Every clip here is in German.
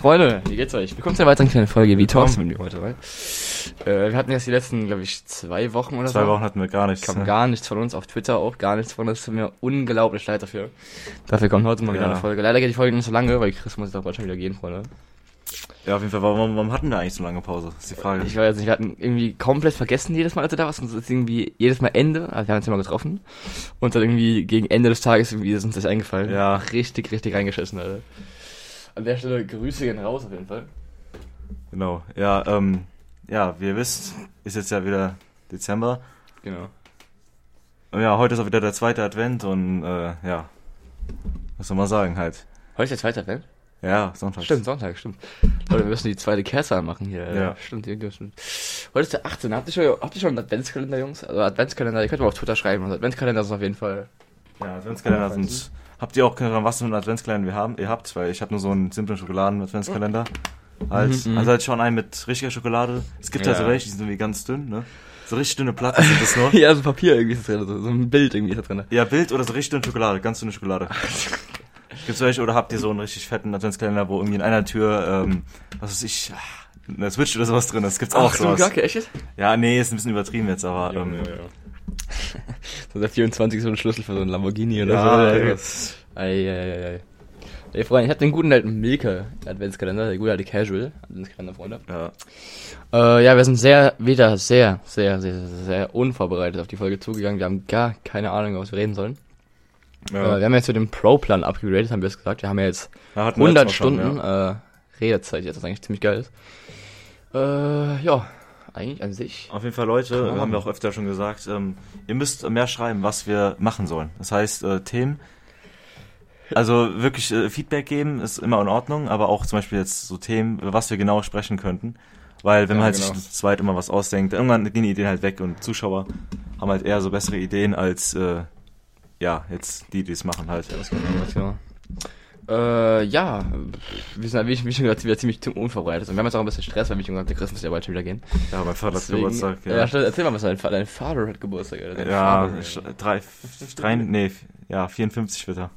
Freunde, wie geht's euch? Willkommen zu einer weiteren kleinen Folge. Wie Thorsten mit mir heute, weil äh, Wir hatten jetzt die letzten, glaube ich, zwei Wochen oder Zwei so. Wochen hatten wir gar nichts. kam ne? gar nichts von uns, auf Twitter auch gar nichts von uns. Tut mir unglaublich leid dafür. Dafür kommt heute mal wieder Ja. eine Folge. Leider geht die Folge nicht so lange, weil Chris muss jetzt auch bald schon wieder gehen, Freunde. Ja, auf jeden Fall. Warum, warum hatten wir eigentlich so lange Pause? Das ist die Frage. Ich weiß nicht, wir hatten irgendwie komplett vergessen jedes Mal, als du da warst. Und es ist irgendwie jedes Mal Ende. Also wir haben uns immer getroffen. Und dann irgendwie gegen Ende des Tages irgendwie ist uns das eingefallen. Ja. Richtig, richtig reingeschissen, Alter. An der Stelle Grüße gehen raus auf jeden Fall. Genau. Ja, ähm, ja, wie ihr wisst, ist jetzt ja wieder Dezember. Genau. Und ja, heute ist auch wieder der zweite Advent und äh, ja. Was soll man sagen halt? Heute ist der zweite Advent? Ja, Sonntag. Stimmt, Sonntag, stimmt. Leute, wir müssen die zweite Kerze anmachen hier. Ja. Stimmt, ja, stimmt. Heute ist der 18. Habt ihr schon, habt ihr schon einen Adventskalender, Jungs? Also Adventskalender, ihr könnt mal auf Twitter schreiben. Also Adventskalender ist auf jeden Fall. Ja, Adventskalender sind. Habt ihr auch keine was für einen Adventskalender wir haben? Ihr habt, weil ich habe nur so einen simplen Schokoladen-Adventskalender. Halt, Mhm, also halt schon einen mit richtiger Schokolade. Es gibt Ja. halt so welche, die sind irgendwie ganz dünn, ne? So richtig dünne Platten sind das nur. Ja, so Papier irgendwie ist da drin, so, so ein Bild irgendwie ist da drin. Ja, Bild oder so richtig dünne Schokolade, ganz dünne Schokolade. Gibt's welche oder habt ihr so einen richtig fetten Adventskalender, wo irgendwie in einer Tür, ähm, was weiß ich, ah, eine Switch oder sowas drin ist? Gibt's auch Ach, so sowas. Kacke, echt jetzt? Ja, nee, ist ein bisschen übertrieben jetzt, aber ähm, So der 24 so ein Schlüssel für so ein Lamborghini oder ja, so. das, Ei, ei, ei, ei. Ey, Freunde, ich hab den guten alten Milke Adventskalender, der gute alte Casual Adventskalender, Freunde. ja. Äh, ja, wir sind sehr, wieder sehr, sehr, sehr, sehr, sehr unvorbereitet auf die Folge zugegangen. Wir haben gar keine Ahnung, über was wir reden sollen. ja. Äh, wir haben jetzt mit dem Pro-Plan abgegradet, haben wir es gesagt. Wir haben ja jetzt Ja, hatten wir 100 letztes Mal schon, Stunden äh, Redezeit jetzt, was eigentlich ziemlich geil ist. Äh, ja, eigentlich an sich. Auf jeden Fall, Leute, Keine haben wir auch öfter schon gesagt, ähm, ihr müsst mehr schreiben, was wir machen sollen. Das heißt, äh, Themen. Also wirklich äh, Feedback geben ist immer in Ordnung, aber auch zum Beispiel jetzt so Themen, über was wir genau sprechen könnten. Weil wenn Ja, man halt genau. sich zu zweit immer was ausdenkt, irgendwann gehen die Ideen halt weg und Zuschauer haben halt eher so bessere Ideen als äh, ja, jetzt die, die es machen halt. Ja. Äh, ja, wir sind, wie, wie schon gesagt, wieder ziemlich unvorbereitet. Und wir haben jetzt auch ein bisschen Stress, weil wie schon gesagt, der Chris muss ja bald schon wieder gehen. Ja, mein Vater hat Geburtstag. Ja, Ja, erzähl mal, was dein, dein Vater hat Geburtstag. Dein ja, Vater, drei, drei, nee, ja, 54 wird er.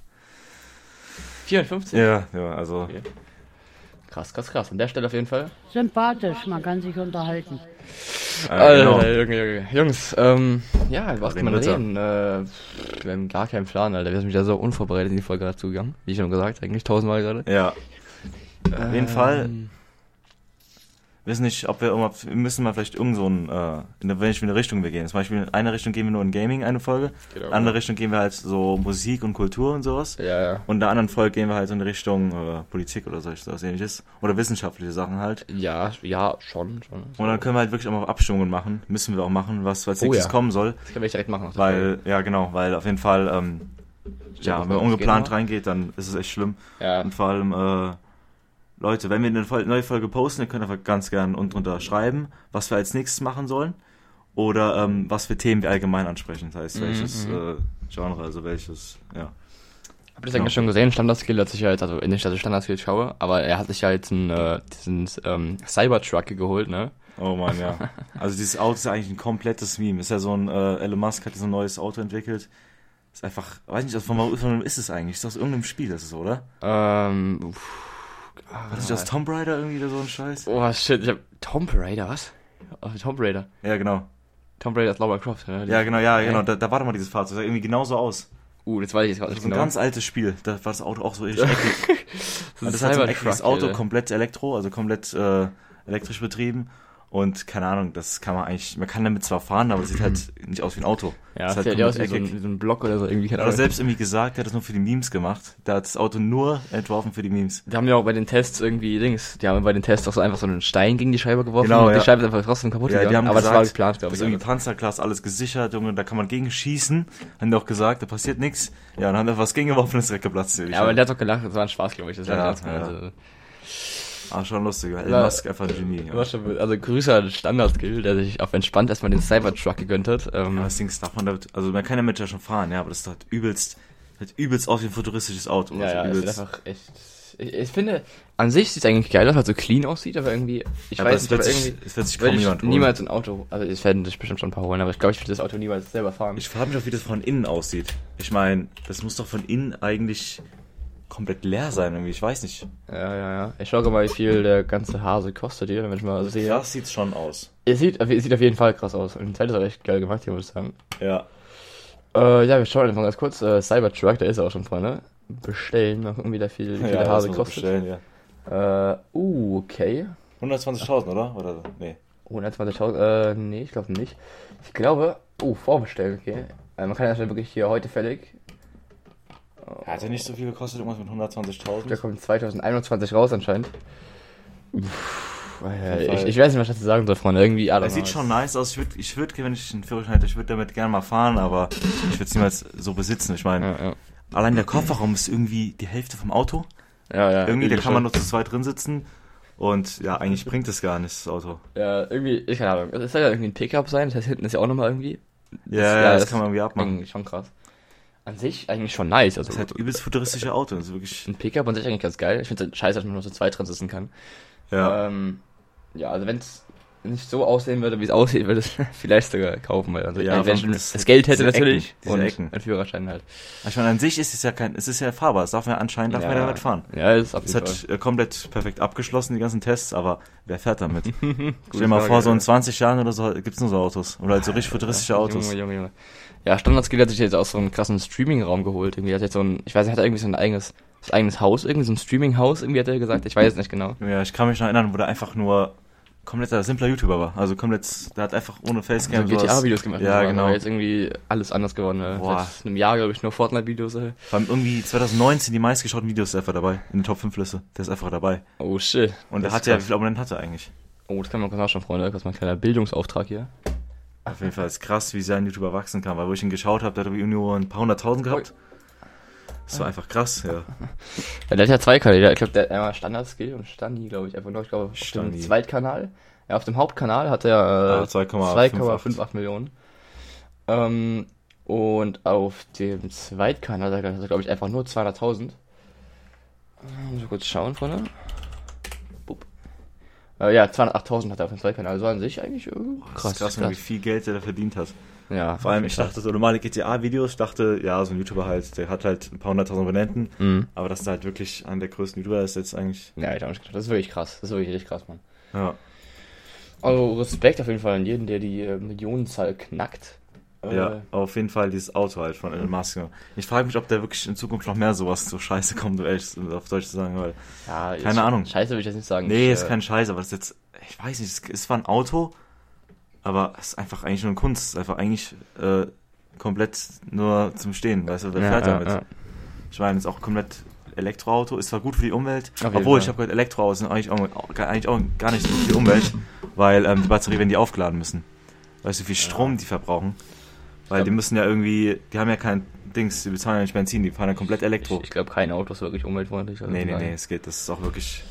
54? Ja, ja, also. Okay. Krass, krass, krass. An der Stelle auf jeden Fall. Sympathisch, man kann sich unterhalten. Äh, Alter, genau. Junge, Junge. Jungs, ähm, ja, was kann man reden? Äh, wir haben gar keinen Plan, Alter. Wir sind wieder so unvorbereitet in die Folge gerade zugegangen. Wie schon gesagt, eigentlich tausendmal gerade. Ja, Auf jeden Fall. Wissen nicht, ob wir irgendwann, wir müssen mal vielleicht irgend so ein, äh, in welche eine Richtung wir gehen. Zum Beispiel in eine Richtung gehen wir nur in Gaming eine Folge, Genau. in eine andere Richtung gehen wir halt so Musik und Kultur und sowas. Ja, ja. Und in der anderen Folge gehen wir halt so in Richtung äh, Politik oder solches sowas ähnliches. Oder wissenschaftliche Sachen halt. Ja, ja, schon, schon. Und dann können wir halt wirklich auch mal Abstimmungen machen. Müssen wir auch machen, was als Oh nächstes ja. kommen soll. Das können wir direkt machen. Weil, ja genau, weil auf jeden Fall, ähm, ja, wenn man ungeplant reingeht, dann ist es echt schlimm. Ja, Und vor allem, äh, Leute, wenn wir eine neue Folge posten, ihr könnt einfach ganz gern unten drunter schreiben, was wir als nächstes machen sollen. Oder ähm, was für Themen wir allgemein ansprechen. Das heißt, Mhm, welches mhm. äh, Genre, also welches, ja. Habt ihr das eigentlich schon gesehen? Standardskill hat sich ja jetzt, also nicht, dass ich Standardskill schaue, aber er hat sich ja jetzt einen, äh, diesen ähm, Cybertruck geholt, ne? Oh man, ja. Also dieses Auto ist ja eigentlich ein komplettes Meme. Ist ja so ein, äh, Elon Musk hat so ein neues Auto entwickelt. Ist einfach, weiß nicht, von, wem ist es eigentlich? Ist das aus irgendeinem Spiel, das ist, oder? Ähm, uff, War das nicht aus Tomb Raider irgendwie oder so ein Scheiß? oh shit, ich hab, Tomb Raider, was? Oh, Tomb Raider. Ja, genau. Tomb Raider ist Laura Croft, ne? Ja, genau, ja, genau. Da, da war doch mal dieses Fahrzeug. Das sah irgendwie genauso aus. Uh, das weiß ich jetzt gerade Das ist ein genau. ganz altes Spiel. Da war das Auto auch so eckig. das Das hat so ein eckiges Auto, komplett Elektro, also komplett äh, elektrisch betrieben. Und keine Ahnung, das kann man eigentlich, man kann damit zwar fahren, aber es sieht halt nicht aus wie ein Auto. Ja, das ist sieht ja aus wie so, ein, wie so ein Block oder so irgendwie. Er hat Ahnung. selbst irgendwie gesagt, er hat das nur für die Memes gemacht. Der hat das Auto nur entworfen für die Memes. Die haben ja auch bei den Tests irgendwie Dings, die haben bei den Tests auch so einfach so einen Stein gegen die Scheibe geworfen Genau, und die ja. Scheibe ist einfach trotzdem kaputt Ja, die gegangen. haben aber gesagt, das war geplant, glaube Das ich. ist irgendwie Panzerglas, alles gesichert, Junge, da kann man gegen schießen. Haben die auch gesagt, da passiert nichts. Ja, dann haben wir was gegengeworfen und ist direkt geplatzt. ja, aber der hat doch gelacht, das war ein Spaß, glaube ich. Das war Ja, ernst ja. gemeint, also. Ah, schon lustig. Elon Ja. Musk einfach ein Genie. War schon- Also Grüße an Standard-Skill, der sich auf entspannt erstmal den Cybertruck gegönnt hat. Ähm, Ja, das Ding ist, darf man damit, also man kann damit ja schon fahren, ja, aber das ist halt übelst, halt übelst aus wie ein futuristisches Auto. ja, also ja, es ist übelst. einfach echt. Ich, ich finde, an sich sieht es eigentlich geil aus, weil es so clean aussieht, aber irgendwie, ich aber weiß es nicht, aber irgendwie es wird sich kaum niemand holen. niemals ein Auto, also es werden sich bestimmt schon ein paar holen, aber ich glaube, ich würde das Auto niemals selber fahren. Ich frage mich auch, wie das von innen aussieht. Ich meine, das muss doch von innen eigentlich komplett leer sein, irgendwie, ich weiß nicht. ja, ja, ja. Ich schaue mal, wie viel der ganze Hase kostet hier, damit ich mal sehe. Das sieht's schon aus. Es sieht, es sieht auf jeden Fall krass aus. Und die Zeit ist auch echt geil gemacht hier, muss ich sagen. Ja. Äh, ja, wir schauen einfach ganz kurz. Äh, Cybertruck, der ist auch schon vorne. Bestellen, mal gucken, wie der viel, wie viel der Hase kostet. bestellen, ja. Äh, uh, okay. 120.000, oder? Oder, nee. 120.000, äh, nee, ich glaube nicht. Ich glaube, oh, vorbestellen, okay. Äh, man kann ja schon wirklich hier heute fällig. Hat er nicht so viel gekostet, irgendwas mit Der 120.000? kommt 2021 raus anscheinend. Jeden ich, ich weiß nicht, was ich dazu sagen soll, Freunde. Irgendwie, Er sieht schon nice aus. Ich würde, ich würd, wenn ich einen Führerschein hätte, ich würde damit gerne mal fahren, aber ich würde es niemals so besitzen. Ich meine, Ja, ja. allein der Kofferraum ist irgendwie die Hälfte vom Auto. Ja, ja. Irgendwie, da kann man nur zu zweit drin sitzen. Und ja, eigentlich bringt es gar nichts, das Auto. Ja, irgendwie, ich keine Ahnung. Es soll ja irgendwie ein Pickup sein, das heißt, hinten ist ja auch nochmal irgendwie. Ja, ja, das, kann man irgendwie abmachen. Schon krass. An sich eigentlich schon nice. Also Das ist halt übelst futuristische Auto. Das ist wirklich, ein Pickup an sich eigentlich ganz geil. Ich finde es halt scheiße, dass man nur zu zweit drin sitzen kann. ja. Ähm, ja, also wenn es nicht so aussehen würde, wie es aussieht, würde ich es vielleicht sogar kaufen. Weil also Ja, wenn ich das, das- Geld hätte natürlich Ecken, und Ecken. ein Führerschein halt. Ich meine, an sich ist es ja kein, es ist ja fahrbar. Es darf man ja anscheinend, darf man damit fahren. Ja, ist auf Es hat äh, komplett perfekt abgeschlossen, die ganzen Tests, aber wer fährt damit? Stell dir mal vor, so ja. in 20 Jahren oder so gibt's nur so Autos. Oder halt so richtig futuristische Autos. Junge, Junge, Junge. Ja, Standardskill hat sich jetzt auch so einen krassen Streaming-Raum geholt. Irgendwie hat jetzt so ein, ich weiß nicht, hat er irgendwie so ein eigenes, das eigenes Haus, irgendwie so ein Streaming-Haus, irgendwie hat er gesagt. Ich weiß es nicht genau. Ja, ich kann mich noch erinnern, wo der einfach nur kompletter simpler YouTuber war. Also komplett, der hat einfach ohne Facecam So sowas- GTA-Videos gemacht. Ja, so, genau. Jetzt irgendwie alles anders geworden. Ne? Boah. Seit einem Jahr, glaube ich, nur Fortnite-Videos. Vor allem irgendwie 2019 die meistgeschauten Videos ist einfach dabei. In den Top 5 Liste. Der ist einfach dabei. Oh shit. Und der hat ja, wie viele Abonnenten hat er eigentlich? Oh, das kann man auch schon, Freunde. Das ist mein kleiner Bildungsauftrag hier. Auf jeden Fall ist krass, wie sein YouTuber wachsen kann. Weil wo ich ihn geschaut habe, der hat irgendwie nur ein paar hunderttausend gehabt. Das war einfach krass, ja. Ja, der hat ja zwei Kanäle. Ich glaube, der hat einmal Standard-Skill und Standi, glaube ich. Einfach nur, ich glaube, auf dem. Zweitkanal. Ja, auf dem Hauptkanal hat er Ah, äh, 2,58. 2,58 Millionen. Ähm, und auf dem Zweitkanal hat er, glaube ich, einfach nur 200.000. Äh, Muss ich kurz schauen, Freunde. Äh, ja, 208.000 hat er auf dem Zweitkanal. Also an sich eigentlich äh, Das ist krass, wie viel Geld der da verdient hat. Ja, Vor allem, ich dachte, so normale GTA-Videos, ich dachte, ja, so ein YouTuber halt, der hat halt ein paar hunderttausend Abonnenten. Mhm. Aber dass der halt wirklich einer der größten YouTuber ist, jetzt eigentlich, Ja, ich hab nicht gedacht. Das ist wirklich krass. Das ist wirklich richtig krass, Mann. ja. Also Respekt auf jeden Fall an jeden, der die äh, Millionenzahl knackt. Äh, Ja, auf jeden Fall dieses Auto halt von Elon Musk. Ich frage mich, ob der wirklich in Zukunft noch mehr sowas so scheiße kommt, um ehrlich auf Deutsch zu sagen, weil. ja Keine Ahnung. Scheiße will ich jetzt nicht sagen. Nee, ich, ist äh, kein Scheiß, aber das ist jetzt, ich weiß nicht, es zwar ein Auto, aber es ist einfach eigentlich nur eine Kunst. Es ist einfach eigentlich äh, komplett nur zum Stehen, weißt du, wer ja, fährt ja, damit? ja. Ich meine, es ist auch komplett Elektroauto, ist zwar gut für die Umwelt, Auf obwohl ich habe gehört, Elektroautos sind eigentlich auch, auch, eigentlich auch gar nicht so gut für die Umwelt, weil ähm, die Batterie, wenn die aufgeladen müssen. Weißt du, wie viel Strom die verbrauchen? Weil Ja. die müssen ja irgendwie, die haben ja kein Dings, die bezahlen ja nicht Benzin, die fahren ja komplett Elektro. Ich, ich glaube, kein Auto ist wirklich umweltfreundlich. also nee, nee, daher. nee, es geht, das ist auch wirklich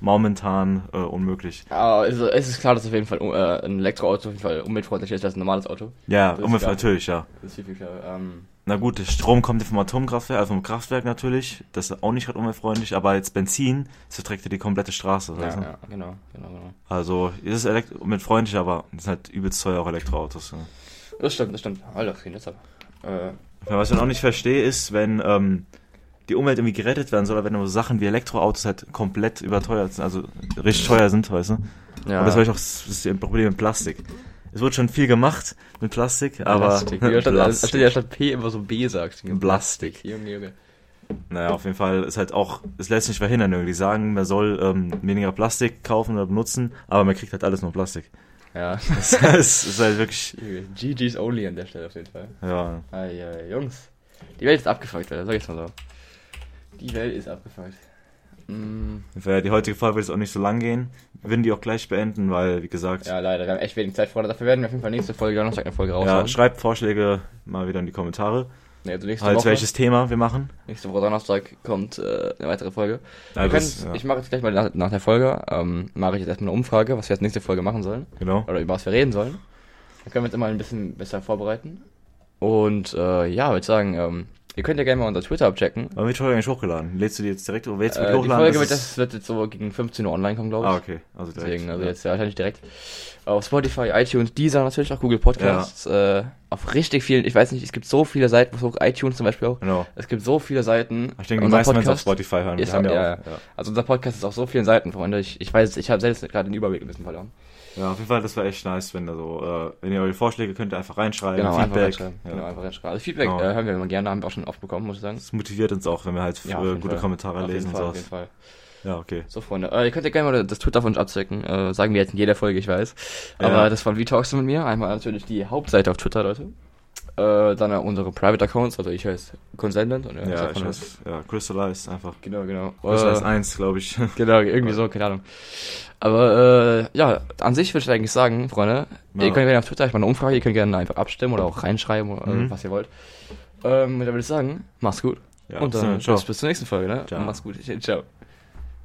momentan äh, unmöglich. Aber es, ist- es ist klar, dass auf jeden Fall äh, ein Elektroauto auf jeden Fall umweltfreundlicher ist als ein normales Auto. Ja, Das ist Umwelt klar. natürlich, ja. Das ist viel, viel klar. Ähm, Na gut, der Strom kommt ja vom Atomkraftwerk, also vom Kraftwerk natürlich. Das ist auch nicht gerade umweltfreundlich, aber jetzt Benzin, das verträgt ja die komplette Straße. ja, ja, genau, genau, genau. Also, es ist umweltfreundlich, aber es sind halt übelst teuer auch Elektroautos. Ja. Das stimmt, das stimmt. Alter, viel deshalb. Äh, Ja, Was ich auch nicht verstehe, ist, wenn ähm, die Umwelt irgendwie gerettet werden soll, oder wenn nur Sachen wie Elektroautos halt komplett überteuert sind, also richtig teuer sind, weißt du? ja. Und das war ich auch das ist ein Problem mit Plastik. Es wurde schon viel gemacht mit Plastik, aber Plastik. Ja, statt, Plastik. statt P immer so B sagst. Plastik. Junge, Junge. Naja, auf jeden Fall ist halt auch, es lässt sich verhindern irgendwie. Sagen, man soll ähm, weniger Plastik kaufen oder benutzen, aber man kriegt halt alles nur Plastik. Ja. Das ist, ist halt wirklich, GG's only an der Stelle auf jeden Fall. ja. Ah, ja, Jungs. Die Welt ist abgefuckt, Alter, sag ich's mal so. Die Welt ist abgefuckt. Mm, Die heutige Folge wird jetzt auch nicht so lang gehen. Wir würden die auch gleich beenden, weil, wie gesagt, ja, leider, wir haben echt wenig Zeit vor. Dafür werden wir auf jeden Fall nächste Folge Donnerstag eine Folge ja, raushauen. schreibt Vorschläge mal wieder in die Kommentare. Nee, also nächste Halt, Woche, welches Thema wir machen. nächste Woche Donnerstag kommt äh, eine weitere Folge. Wir das- ja. Ich mache jetzt gleich mal nach, nach der Folge, ähm, mache ich jetzt erstmal eine Umfrage, was wir als nächste Folge machen sollen. Genau. Oder über was wir reden sollen. Dann können wir uns immer ein bisschen besser vorbereiten. Und äh, ja, würde sagen, ähm, ihr könnt ja gerne mal unser Twitter abchecken. Aber wird die Folge eigentlich hochgeladen? Lädst du die jetzt direkt oder willst du die Äh, die hochladen? Folge Das wird, ist- das wird jetzt so gegen 15 Uhr online kommen, glaube ich. Ah, okay. Also direkt. Deswegen, also ja. jetzt ja, wahrscheinlich direkt. Auf Spotify, iTunes, Deezer natürlich auch Google Podcasts. Äh, auf richtig vielen, ich weiß nicht, es gibt so viele Seiten, so iTunes zum Beispiel auch. Genau. Es gibt so viele Seiten. Ich denke, die meisten es auf Podcast Spotify hören. Wir Ist haben auch, ja, ja, auch, ja. Also unser Podcast ist auf so vielen Seiten, Freunde. Ich, ich weiß, ich habe selbst gerade den Überblick ein bisschen verloren. Ja, auf jeden Fall, das wäre echt nice, wenn da so, äh, wenn ihr eure Vorschläge könnt ihr einfach reinschreiben, Genau, einfach Feedback. reinschreiben. Ja. Genau, einfach reinschreiben. Also Feedback Genau. äh, hören wir immer gerne, haben wir auch schon oft bekommen, muss ich sagen. Das motiviert uns auch, wenn wir halt Ja, äh, gute Fall. Kommentare auf lesen jeden und Fall, so. auf jeden Fall. Ja, okay. So, Freunde, äh, ihr könnt ja gerne mal das Twitter von uns abchecken. Äh, sagen wir jetzt in jeder Folge, ich weiß. Aber Ja. das von Wie Talks du mit mir. Einmal natürlich die Hauptseite auf Twitter, Leute. Äh, dann unsere Private Accounts, also ich heiße Consendant. Und Ja, ich weiß. Ja, Crystallize einfach. Genau, genau. Crystallize Äh, 1, glaube ich. Genau, irgendwie so, keine Ahnung. Aber äh, ja, an sich würde ich eigentlich sagen, Freunde, Ja. ihr könnt gerne auf Twitter, ich mache eine Umfrage, ihr könnt gerne einfach abstimmen oder auch reinschreiben, oder, Mhm. was ihr wollt. Ähm, dann würde ich sagen, mach's gut. Ja, Und dann bis, bis zur nächsten Folge, ne? Ciao. Mach's gut. Ciao.